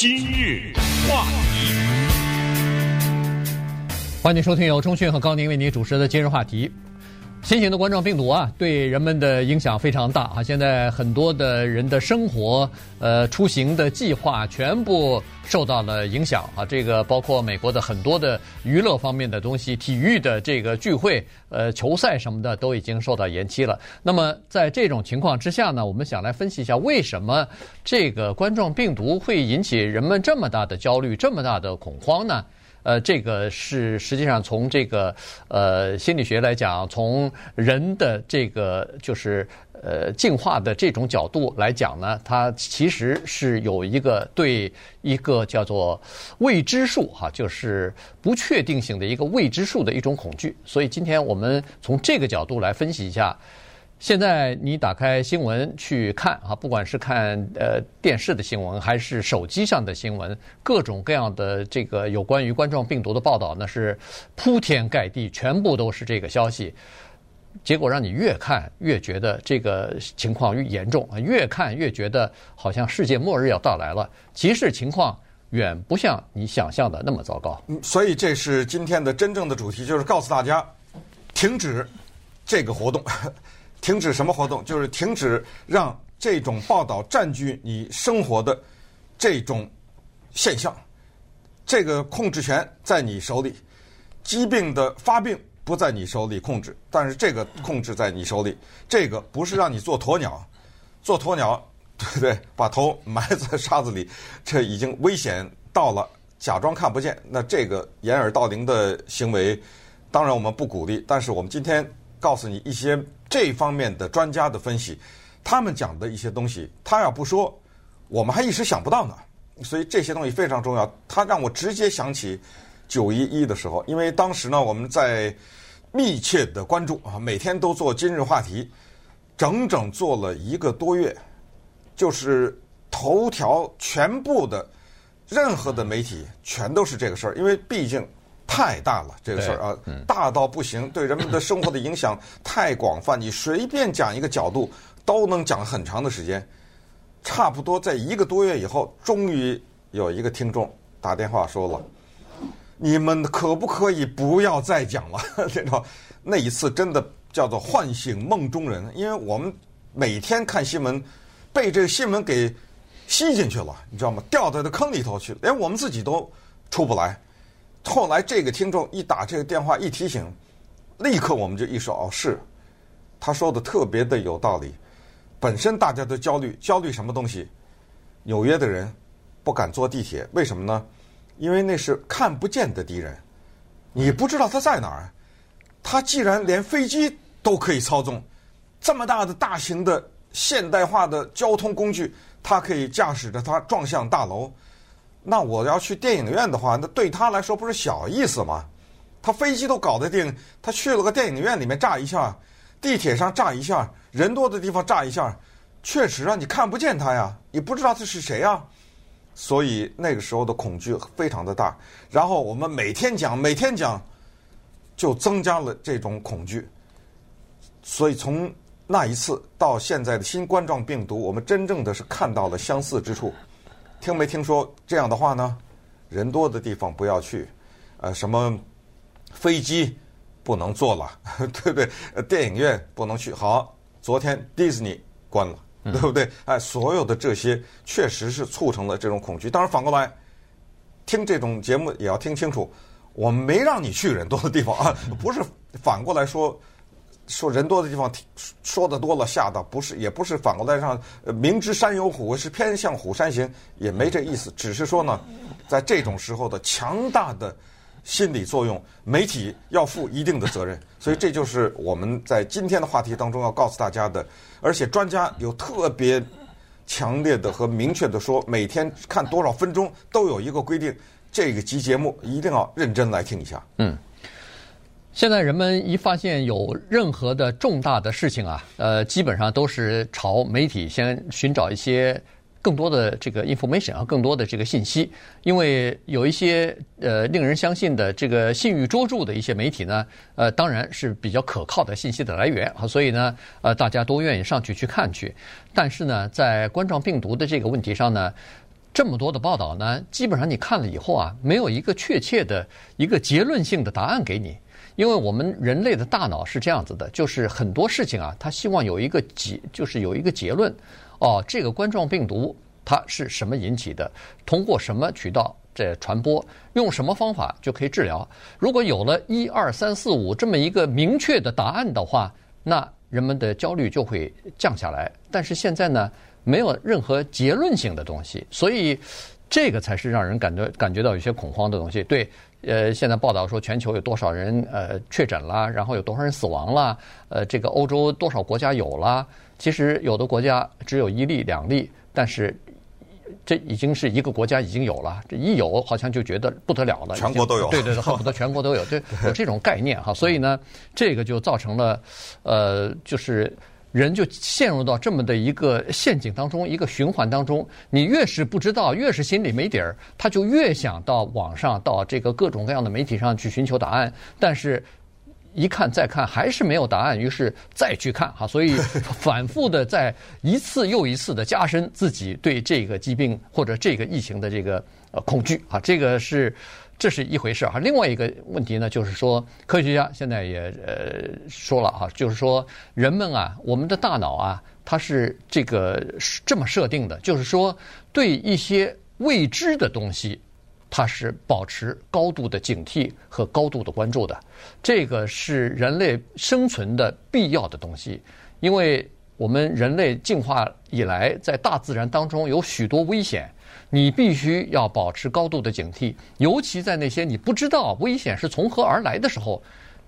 今日话题，欢迎收听由钟讯和高宁为您主持的今日话题。新型的冠状病毒啊，对人们的影响非常大啊！现在很多的人的生活、呃出行的计划全部受到了影响啊！这个包括美国的很多的娱乐方面的东西，体育的这个聚会、呃球赛什么的都已经受到延期了。那么在这种情况之下呢，我们想来分析一下，为什么这个冠状病毒会引起人们这么大的焦虑、这么大的恐慌呢？呃，这个是实际上从这个呃心理学来讲，从人的这个就是呃进化的这种角度来讲呢，它其实是有一个对一个叫做未知数哈，就是不确定性的一个未知数的一种恐惧。所以今天我们从这个角度来分析一下。现在你打开新闻去看啊，不管是看呃电视的新闻，还是手机上的新闻，各种各样的这个有关于冠状病毒的报道，那是铺天盖地，全部都是这个消息。结果让你越看越觉得这个情况越严重啊，越看越觉得好像世界末日要到来了。其实情况远不像你想象的那么糟糕。所以这是今天的真正的主题，就是告诉大家停止这个活动。停止什么活动？就是停止让这种报道占据你生活的这种现象。这个控制权在你手里，疾病的发病不在你手里控制，但是这个控制在你手里。这个不是让你做鸵鸟，做鸵鸟，对不对？把头埋在沙子里，这已经危险到了，假装看不见。那这个掩耳盗铃的行为，当然我们不鼓励。但是我们今天告诉你一些。这方面的专家的分析，他们讲的一些东西，他要不说，我们还一时想不到呢。所以这些东西非常重要。他让我直接想起九一一的时候，因为当时呢，我们在密切的关注啊，每天都做今日话题，整整做了一个多月，就是头条全部的任何的媒体全都是这个事儿，因为毕竟。太大了，这个事儿啊，大到不行，对人们的生活的影响太广泛。你随便讲一个角度，都能讲很长的时间。差不多在一个多月以后，终于有一个听众打电话说了：“你们可不可以不要再讲了？” 这种那一次真的叫做唤醒梦中人，因为我们每天看新闻，被这个新闻给吸进去了，你知道吗？掉在这坑里头去，连我们自己都出不来。后来这个听众一打这个电话一提醒，立刻我们就意识到哦，是，他说的特别的有道理。本身大家都焦虑，焦虑什么东西？纽约的人不敢坐地铁，为什么呢？因为那是看不见的敌人，你不知道他在哪儿。他既然连飞机都可以操纵，这么大的大型的现代化的交通工具，他可以驾驶着它撞向大楼。那我要去电影院的话，那对他来说不是小意思吗？他飞机都搞得定，他去了个电影院里面炸一下，地铁上炸一下，人多的地方炸一下，确实啊，你看不见他呀，你不知道他是谁呀，所以那个时候的恐惧非常的大。然后我们每天讲，每天讲，就增加了这种恐惧。所以从那一次到现在的新冠状病毒，我们真正的是看到了相似之处。听没听说这样的话呢？人多的地方不要去，呃，什么飞机不能坐了，对不对？电影院不能去。好，昨天迪士尼关了，对不对？哎，所有的这些确实是促成了这种恐惧。当然反过来，听这种节目也要听清楚，我们没让你去人多的地方啊，不是反过来说。说人多的地方，说的多了吓到，不是，也不是反过来让明知山有虎，是偏向虎山行，也没这意思。只是说呢，在这种时候的强大的心理作用，媒体要负一定的责任。所以这就是我们在今天的话题当中要告诉大家的。而且专家有特别强烈的和明确的说，每天看多少分钟都有一个规定。这个集节目一定要认真来听一下。嗯。现在人们一发现有任何的重大的事情啊，呃，基本上都是朝媒体先寻找一些更多的这个 information 啊，更多的这个信息，因为有一些呃令人相信的这个信誉卓著的一些媒体呢，呃，当然是比较可靠的信息的来源啊，所以呢，呃，大家都愿意上去去看去。但是呢，在冠状病毒的这个问题上呢，这么多的报道呢，基本上你看了以后啊，没有一个确切的一个结论性的答案给你，因为我们人类的大脑是这样子的，就是很多事情啊，他希望有一个结，就是有一个结论。哦，这个冠状病毒它是什么引起的？通过什么渠道这传播？用什么方法就可以治疗？如果有了一二三四五这么一个明确的答案的话，那人们的焦虑就会降下来。但是现在呢？没有任何结论性的东西，所以这个才是让人感觉感觉到有些恐慌的东西。对，呃，现在报道说全球有多少人呃确诊了，然后有多少人死亡了，呃，这个欧洲多少国家有了？其实有的国家只有一例两例，但是这已经是一个国家已经有了，这一有好像就觉得不得了了，全国都有，对对对，恨不得全国都有，对，有这种概念哈。所以呢，这个就造成了呃，就是。人就陷入到这么的一个陷阱当中，一个循环当中。你越是不知道，越是心里没底儿，他就越想到网上，到这个各种各样的媒体上去寻求答案。但是，一看再看还是没有答案，于是再去看哈，所以反复的在一次又一次的加深自己对这个疾病或者这个疫情的这个呃恐惧啊，这个是。这是一回事哈，另外一个问题呢，就是说科学家现在也呃说了哈，就是说人们啊，我们的大脑啊，它是这个这么设定的，就是说对一些未知的东西，它是保持高度的警惕和高度的关注的，这个是人类生存的必要的东西，因为我们人类进化以来，在大自然当中有许多危险。你必须要保持高度的警惕，尤其在那些你不知道危险是从何而来的时候，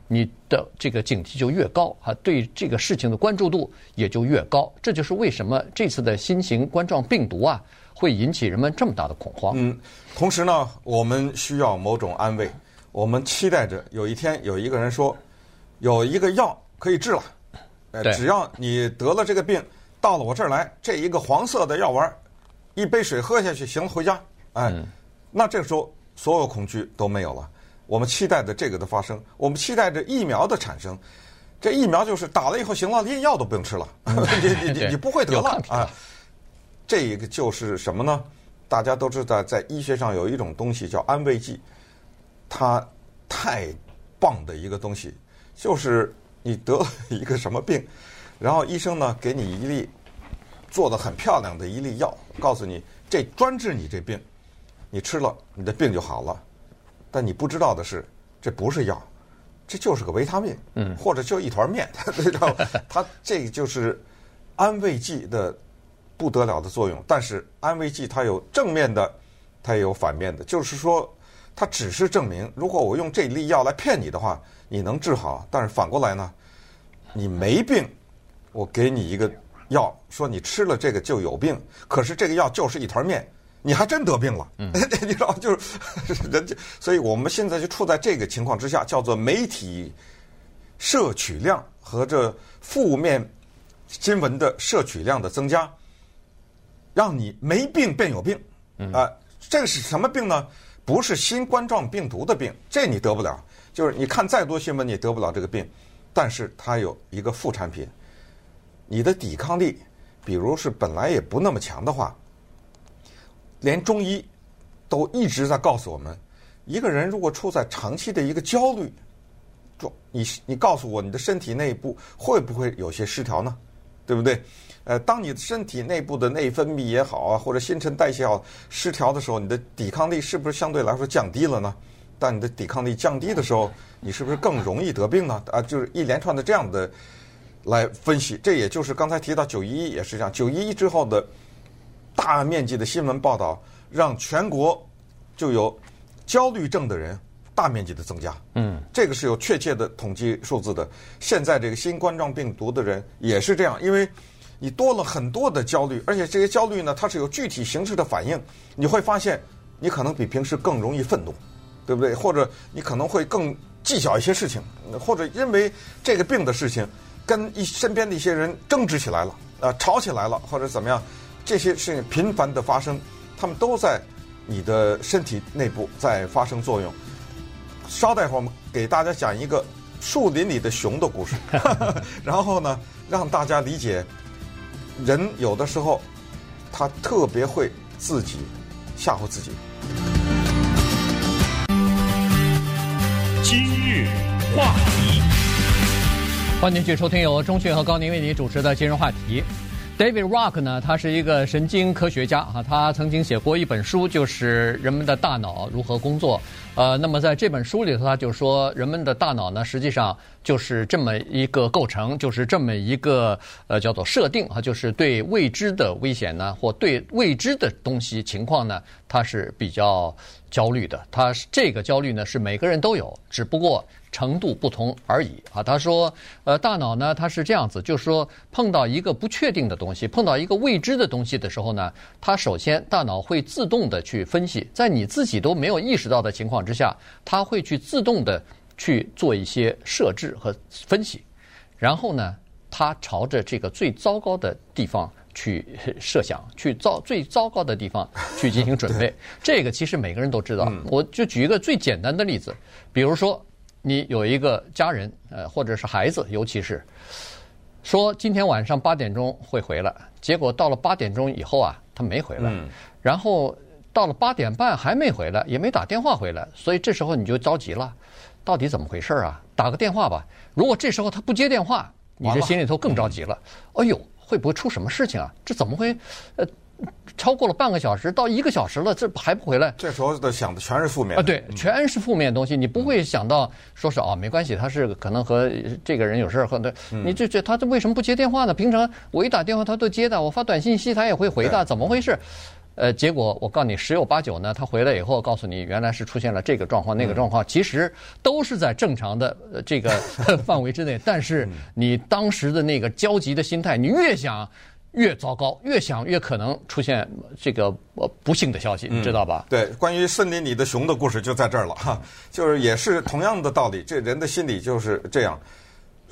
你的这个警惕就越高啊，对这个事情的关注度也就越高。这就是为什么这次的新型冠状病毒啊会引起人们这么大的恐慌。嗯，同时呢，我们需要某种安慰，我们期待着有一天有一个人说，有一个药可以治了，呃，只要你得了这个病，到了我这儿来，这一个黄色的药丸。一杯水喝下去，行了，回家。哎，嗯、那这个时候所有恐惧都没有了。我们期待着这个的发生，我们期待着疫苗的产生。这疫苗就是打了以后行了，连药都不用吃了，嗯、你你你你不会得了啊。这个就是什么呢？大家都知道，在医学上有一种东西叫安慰剂，它太棒的一个东西，就是你得了一个什么病，然后医生呢给你一粒。做的很漂亮的一粒药，告诉你这专治你这病，你吃了你的病就好了。但你不知道的是，这不是药，这就是个维他命，嗯，或者就一团面，知道吗？它这就是安慰剂的不得了的作用。但是安慰剂它有正面的，它也有反面的。就是说，它只是证明，如果我用这粒药来骗你的话，你能治好。但是反过来呢，你没病，我给你一个。药说你吃了这个就有病，可是这个药就是一团面，你还真得病了。嗯，你知道就是 人家，所以我们现在就处在这个情况之下，叫做媒体摄取量和这负面新闻的摄取量的增加，让你没病变有病。啊，这个是什么病呢？不是新冠状病毒的病，这你得不了。就是你看再多新闻，你得不了这个病，但是它有一个副产品。你的抵抗力，比如是本来也不那么强的话，连中医都一直在告诉我们，一个人如果处在长期的一个焦虑中，你你告诉我你的身体内部会不会有些失调呢？对不对？呃，当你的身体内部的内分泌也好啊，或者新陈代谢好失调的时候，你的抵抗力是不是相对来说降低了呢？当你的抵抗力降低的时候，你是不是更容易得病呢？啊，就是一连串的这样的。来分析，这也就是刚才提到九一一也是这样。九一一之后的大面积的新闻报道，让全国就有焦虑症的人大面积的增加。嗯，这个是有确切的统计数字的。现在这个新冠状病毒的人也是这样，因为你多了很多的焦虑，而且这些焦虑呢，它是有具体形式的反应。你会发现，你可能比平时更容易愤怒，对不对？或者你可能会更计较一些事情，或者因为这个病的事情。跟一身边的一些人争执起来了，啊、吵起来了，或者怎么样，这些事情频繁的发生，他们都在你的身体内部在发生作用。稍待会儿，我们给大家讲一个树林里的熊的故事，然后呢，让大家理解，人有的时候他特别会自己吓唬自己。今日话题，欢迎继续收听由钟迅和高宁为您主持的今日话题。David Rock 呢，他是一个神经科学家啊，他曾经写过一本书，就是人们的大脑如何工作。呃，那么在这本书里头，他就说，人们的大脑呢，实际上就是这么一个构成，就是这么一个呃叫做设定啊，就是对未知的危险呢，或对未知的东西情况呢，它是比较焦虑的。他这个焦虑呢，是每个人都有，只不过。程度不同而已啊，他说，呃，大脑呢，它是这样子，就是说，碰到一个不确定的东西，碰到一个未知的东西的时候呢，它首先大脑会自动的去分析，在你自己都没有意识到的情况之下，它会去自动的去做一些设置和分析，然后呢，它朝着这个最糟糕的地方去设想，去糟最糟糕的地方去进行准备。这个其实每个人都知道，我就举一个最简单的例子，比如说。你有一个家人，呃，或者是孩子，尤其是说今天晚上八点钟会回来，结果到了八点钟以后啊，他没回来，嗯、然后到了八点半还没回来，也没打电话回来，所以这时候你就着急了，到底怎么回事啊？打个电话吧。如果这时候他不接电话，你这心里头更着急了。哎呦，会不会出什么事情啊？这怎么会？呃。超过了半个小时到一个小时了，这还不回来？这时候的想的全是负面啊，对，全是负面的东西。你不会想到说是哦，没关系，他是可能和这个人有事儿，和对，你这这他这为什么不接电话呢？平常我一打电话他都接的，我发短信息他也会回的，怎么回事？呃，结果我告诉你，十有八九呢，他回来以后告诉你，原来是出现了这个状况那个状况，其实都是在正常的这个 范围之内，但是你当时的那个焦急的心态，你越想。越糟糕，越想越可能出现这个呃不幸的消息，你知道吧？嗯、对，关于森林里的熊的故事就在这儿了哈，就是也是同样的道理，这人的心理就是这样。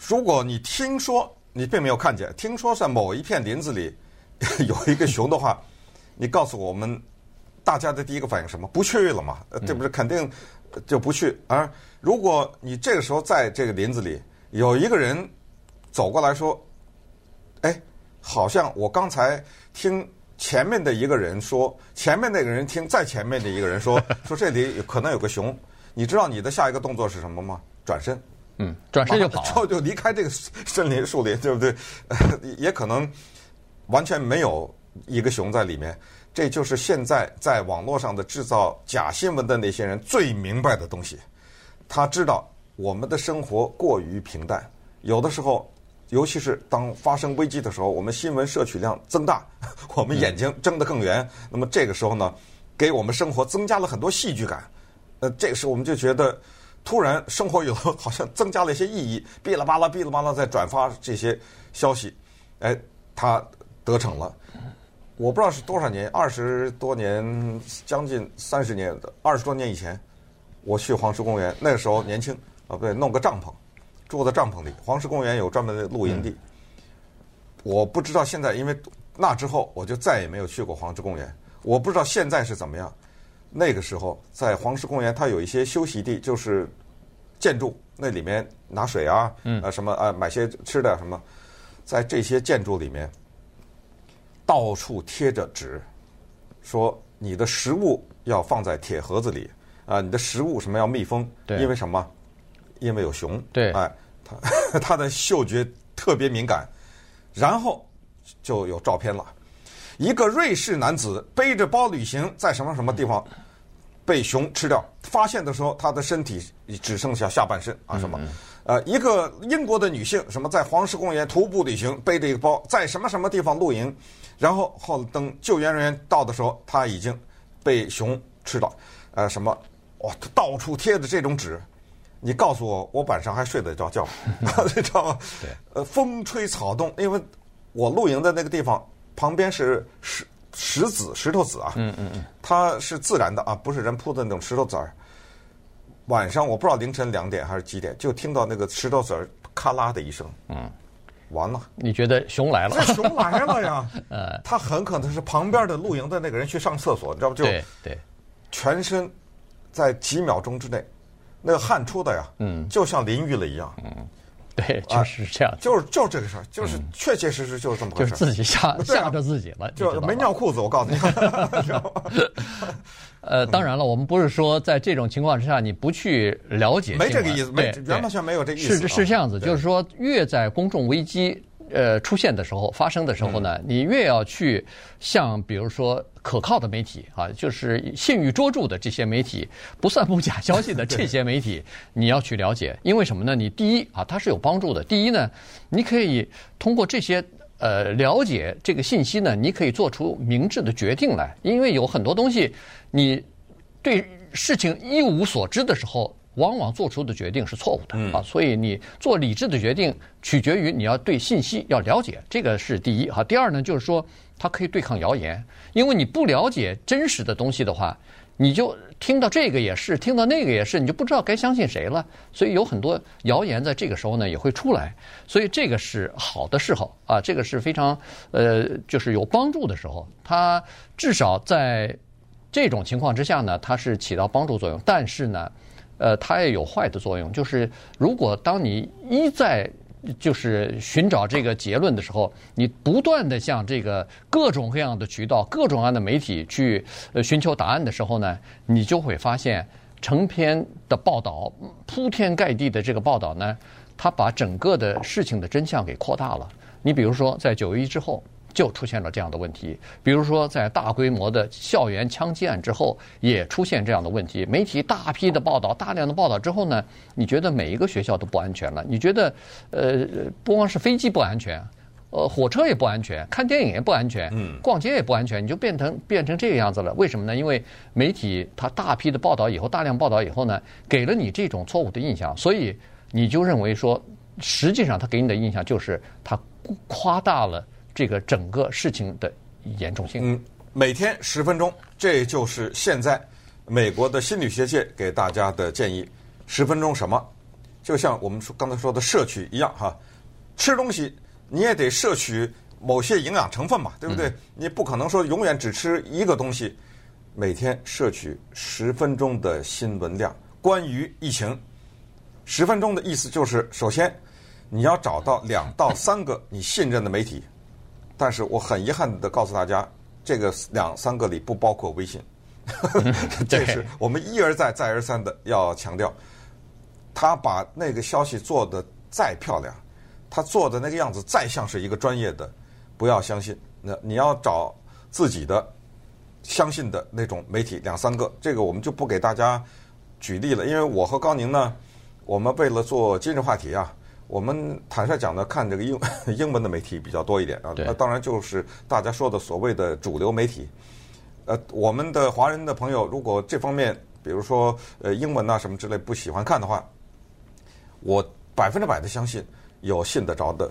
如果你听说你并没有看见，听说在某一片林子里 有一个熊的话，你告诉我们，大家的第一个反应什么？不去了嘛？这不是肯定就不去。而如果你这个时候在这个林子里有一个人走过来说，哎。好像我刚才听前面的一个人说，前面那个人听再前面的一个人说，说这里可能有个熊。你知道你的下一个动作是什么吗？转身，嗯，转身就跑，就就离开这个森林树林，对不对？也可能完全没有一个熊在里面。这就是现在在网络上的制造假新闻的那些人最明白的东西。他知道我们的生活过于平淡，有的时候。尤其是当发生危机的时候，我们新闻摄取量增大，我们眼睛睁得更圆。那么这个时候呢，给我们生活增加了很多戏剧感。呃，这个时候我们就觉得，突然生活有好像增加了一些意义，哔啦吧啦，哔啦吧啦在转发这些消息，哎，他得逞了。我不知道是多少年，二十多年，将近三十年，二十多年以前，我去黄石公园，那个时候年轻啊，不对，弄个帐篷。住在帐篷里，黄石公园有专门的露营地。我不知道现在，因为那之后我就再也没有去过黄石公园。我不知道现在是怎么样。那个时候在黄石公园，它有一些休息地，就是建筑那里面拿水啊，呃什么啊，买些吃的什么，在这些建筑里面到处贴着纸，说你的食物要放在铁盒子里啊，你的食物什么要密封，因为什么？因为有熊，对，哎，他 他的嗅觉特别敏感，然后就有照片了。一个瑞士男子背着包旅行，在什么什么地方被熊吃掉，发现的时候他的身体只剩下下半身啊什么？呃，一个英国的女性什么在黄石公园徒步旅行，背着一个包，在什么什么地方露营，然后后等救援人员到的时候，他已经被熊吃了。呃，什么？哇，到处贴着这种纸。你告诉我，我晚上还睡得着觉，你知道吗？对，呃，风吹草动，因为我露营的那个地方旁边是石石子、石头子啊，嗯嗯嗯，它是自然的啊，不是人铺的那种石头子儿。晚上我不知道凌晨两点还是几点，就听到那个石头子儿咔啦的一声，嗯，完了。你觉得熊来了？这熊来了呀！呃，他很可能是旁边的露营的那个人去上厕所，你知道不？就对，全身在几秒钟之内。那个汗出的呀，嗯，就像淋浴了一样，嗯，对，就是这样，就是就是这个事儿，就是确确实实就是这么回事，就是自己吓吓着自己了，就没尿裤子，我告诉你。呃，当然了，我们不是说在这种情况之下你不去了解，没这个意思，没完全没有这个意思，是是这样子，就是说越在公众危机。呃，出现的时候，发生的时候呢，你越要去像比如说可靠的媒体啊，就是信誉卓著的这些媒体，不散布假消息的这些媒体，你要去了解，因为什么呢？你第一啊，它是有帮助的。第一呢，你可以通过这些呃了解这个信息呢，你可以做出明智的决定来。因为有很多东西，你对事情一无所知的时候。往往做出的决定是错误的啊，所以你做理智的决定取决于你要对信息要了解，这个是第一哈。第二呢，就是说它可以对抗谣言，因为你不了解真实的东西的话，你就听到这个也是，听到那个也是，你就不知道该相信谁了。所以有很多谣言在这个时候呢也会出来，所以这个是好的时候啊，这个是非常呃就是有帮助的时候。它至少在这种情况之下呢，它是起到帮助作用，但是呢。呃，它也有坏的作用，就是如果当你一再就是寻找这个结论的时候，你不断的向这个各种各样的渠道、各种各样的媒体去呃寻求答案的时候呢，你就会发现成篇的报道、铺天盖地的这个报道呢，它把整个的事情的真相给扩大了。你比如说，在九一之后。就出现了这样的问题，比如说在大规模的校园枪击案之后，也出现这样的问题。媒体大批的报道，大量的报道之后呢，你觉得每一个学校都不安全了？你觉得，呃，不光是飞机不安全，呃，火车也不安全，看电影也不安全，嗯，逛街也不安全，你就变成变成这个样子了。为什么呢？因为媒体它大批的报道以后，大量报道以后呢，给了你这种错误的印象，所以你就认为说，实际上他给你的印象就是他夸大了。这个整个事情的严重性。嗯，每天十分钟，这就是现在美国的心理学界给大家的建议。十分钟什么？就像我们说刚才说的摄取一样哈，吃东西你也得摄取某些营养成分嘛，对不对？嗯、你不可能说永远只吃一个东西。每天摄取十分钟的新闻量，关于疫情，十分钟的意思就是，首先你要找到两到三个你信任的媒体。但是我很遗憾的告诉大家，这个两三个里不包括微信，这是我们一而再、再而三的要强调。他把那个消息做的再漂亮，他做的那个样子再像是一个专业的，不要相信。那你要找自己的相信的那种媒体，两三个，这个我们就不给大家举例了，因为我和高宁呢，我们为了做今日话题啊。我们坦率讲呢，看这个英 英文的媒体比较多一点啊。那当然就是大家说的所谓的主流媒体。呃，我们的华人的朋友，如果这方面，比如说呃英文啊什么之类不喜欢看的话，我百分之百的相信有信得着的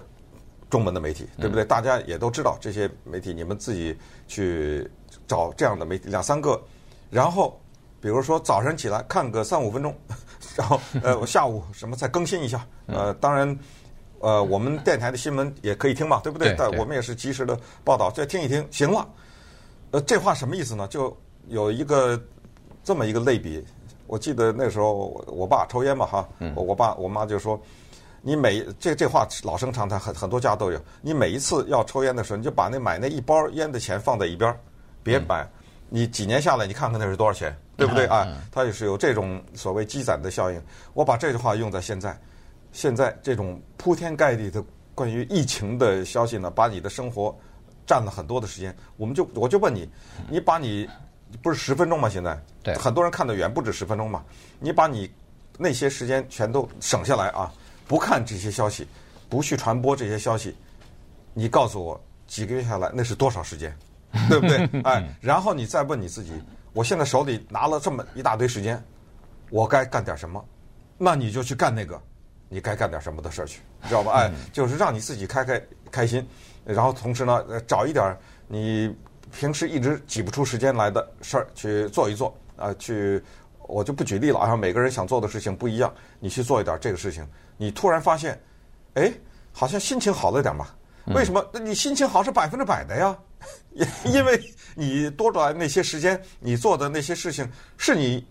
中文的媒体，对不对？大家也都知道这些媒体，你们自己去找这样的媒体两三个，然后比如说早晨起来看个三五分钟。然后呃，我下午什么再更新一下？呃，当然，呃，我们电台的新闻也可以听嘛，对不对？但我们也是及时的报道，再听一听，行了。呃，这话什么意思呢？就有一个这么一个类比。我记得那时候我爸抽烟嘛，哈，我我爸我妈就说，你每这这话老生常谈，很很多家都有。你每一次要抽烟的时候，你就把那买那一包烟的钱放在一边，别买。你几年下来，你看看那是多少钱。对不对啊？它也是有这种所谓积攒的效应。我把这句话用在现在，现在这种铺天盖地的关于疫情的消息呢，把你的生活占了很多的时间。我们就我就问你，你把你不是十分钟吗？现在对很多人看得远不止十分钟嘛。你把你那些时间全都省下来啊，不看这些消息，不去传播这些消息，你告诉我几个月下来那是多少时间？对不对？哎，然后你再问你自己。我现在手里拿了这么一大堆时间，我该干点什么？那你就去干那个你该干点什么的事儿去，你知道吧？哎，就是让你自己开开开心，然后同时呢，找一点你平时一直挤不出时间来的事儿去做一做啊。去，我就不举例了啊。每个人想做的事情不一样，你去做一点这个事情，你突然发现，哎，好像心情好了点吧？为什么？那你心情好是百分之百的呀。因 因为你多出来那些时间，你做的那些事情是你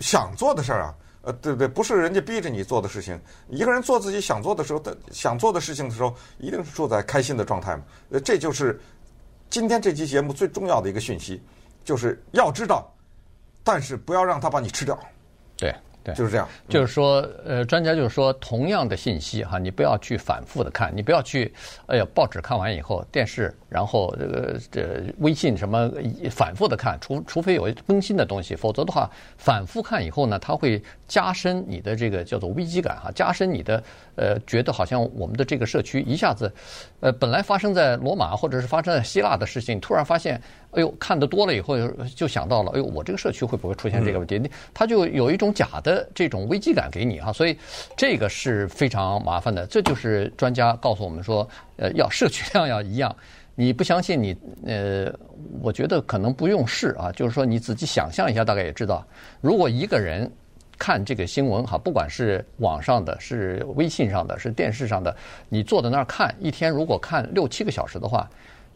想做的事儿啊，呃，对不对？不是人家逼着你做的事情。一个人做自己想做的时候的想做的事情的时候，一定是处在开心的状态嘛。呃，这就是今天这期节目最重要的一个讯息，就是要知道，但是不要让他把你吃掉。对。对，就是这样。就是说，呃，专家就是说，同样的信息哈，你不要去反复的看，你不要去，哎呀，报纸看完以后，电视，然后这个这微信什么反复的看，除除非有更新的东西，否则的话，反复看以后呢，它会加深你的这个叫做危机感哈，加深你的呃，觉得好像我们的这个社区一下子，呃，本来发生在罗马或者是发生在希腊的事情，突然发现。哎呦，看得多了以后就想到了，哎呦，我这个社区会不会出现这个问题？他就有一种假的这种危机感给你哈，所以这个是非常麻烦的。这就是专家告诉我们说，呃，要摄取量要一样。你不相信你，呃，我觉得可能不用试啊，就是说你自己想象一下，大概也知道，如果一个人看这个新闻哈，不管是网上的、是微信上的、是电视上的，你坐在那儿看一天，如果看六七个小时的话。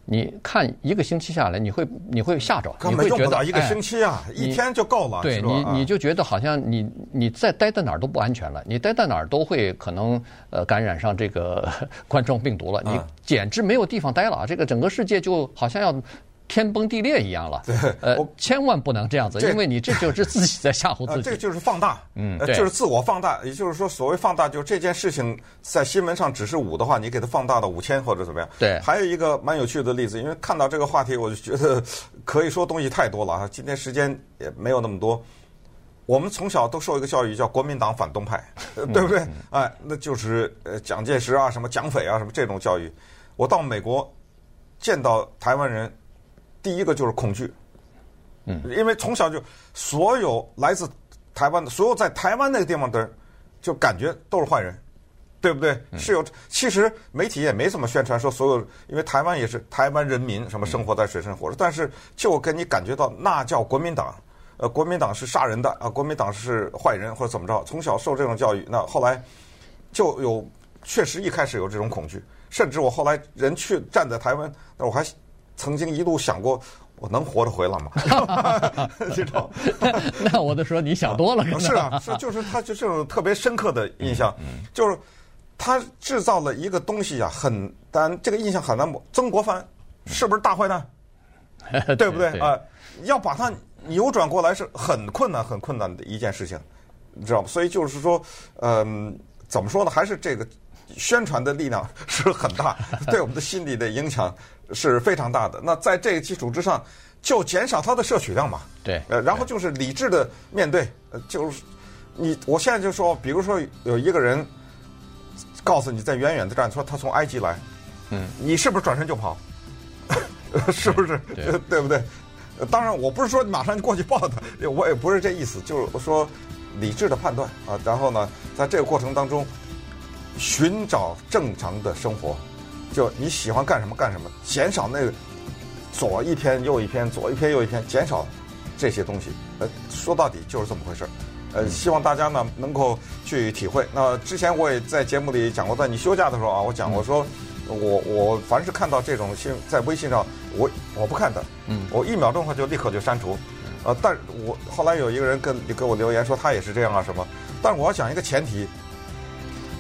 你看一个星期下来，你会你会吓着，你会觉得一个星期啊，哎、一天就够了。对你，你就觉得好像你你再待在哪儿都不安全了，你待在哪儿都会可能呃感染上这个 冠状病毒了，你简直没有地方待了，这个整个世界就好像要。天崩地裂一样了，对，呃，千万不能这样子，因为你这就是自己在吓唬自己。这个就是放大，嗯，就是自我放大。也就是说，所谓放大，就是这件事情在新闻上只是五的话，你给它放大到五千或者怎么样。对。还有一个蛮有趣的例子，因为看到这个话题，我就觉得可以说东西太多了啊。今天时间也没有那么多。我们从小都受一个教育，叫国民党反动派，对不对？哎，那就是呃蒋介石啊，什么蒋匪啊，什么这种教育。我到美国见到台湾人。第一个就是恐惧，嗯，因为从小就所有来自台湾的，所有在台湾那个地方的人，就感觉都是坏人，对不对？是有，其实媒体也没怎么宣传说所有，因为台湾也是台湾人民什么生活在水深火热，但是就给你感觉到那叫国民党，呃，国民党是杀人的啊，国民党是坏人或者怎么着，从小受这种教育，那后来就有确实一开始有这种恐惧，甚至我后来人去站在台湾，那我还。曾经一度想过，我能活着回来吗？这种，那我就说你想多了。是啊，是就是他就这种特别深刻的印象，就是他制造了一个东西啊，很但这个印象很难抹。曾国藩是不是大坏蛋？对不对啊？要把它扭转过来是很困难、很困难的一件事情，你知道吗？所以就是说，嗯，怎么说呢？还是这个宣传的力量是很大，对我们的心理的影响。是非常大的。那在这个基础之上，就减少它的摄取量嘛。对。呃，然后就是理智的面对。呃，就是你，我现在就说，比如说有一个人告诉你在远远的站，说他从埃及来，嗯，你是不是转身就跑？是不是？对，对，对不对？当然，我不是说马上就过去抱他，我也不是这意思，就是说理智的判断啊。然后呢，在这个过程当中，寻找正常的生活。就你喜欢干什么干什么，减少那个左一篇右一篇，左一篇右一篇，减少这些东西。呃，说到底就是这么回事儿。呃，希望大家呢能够去体会。那之前我也在节目里讲过，在你休假的时候啊，我讲过说，我我凡是看到这种信在微信上，我我不看的，嗯，我一秒钟的话就立刻就删除。呃，但我后来有一个人跟给我留言说他也是这样啊什么，但是我要讲一个前提，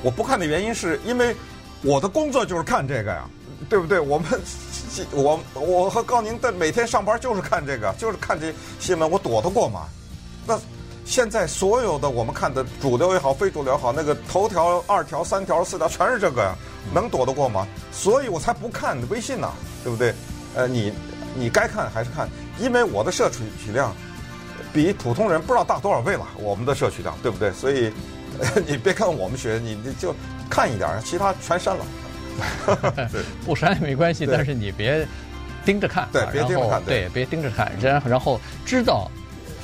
我不看的原因是因为。我的工作就是看这个呀，对不对？我们我我和高宁的每天上班就是看这个，就是看这新闻，我躲得过吗？那现在所有的我们看的主流也好，非主流也好，那个头条、二条、三条、四条全是这个呀，能躲得过吗？所以我才不看微信呢，对不对？呃，你你该看还是看，因为我的摄取取量比普通人不知道大多少倍了，我们的摄取量，对不对？所以 你别看我们学，你你就。看一点，其他全删了。不删也没关系，但是你别盯着看。对，别盯着看。对，别盯着看。然然后知道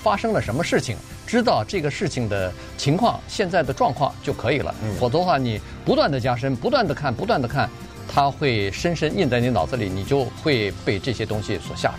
发生了什么事情，知道这个事情的情况，现在的状况就可以了。嗯。否则的话，你不断的加深，不断的看，不断的看，它会深深印在你脑子里，你就会被这些东西所吓着。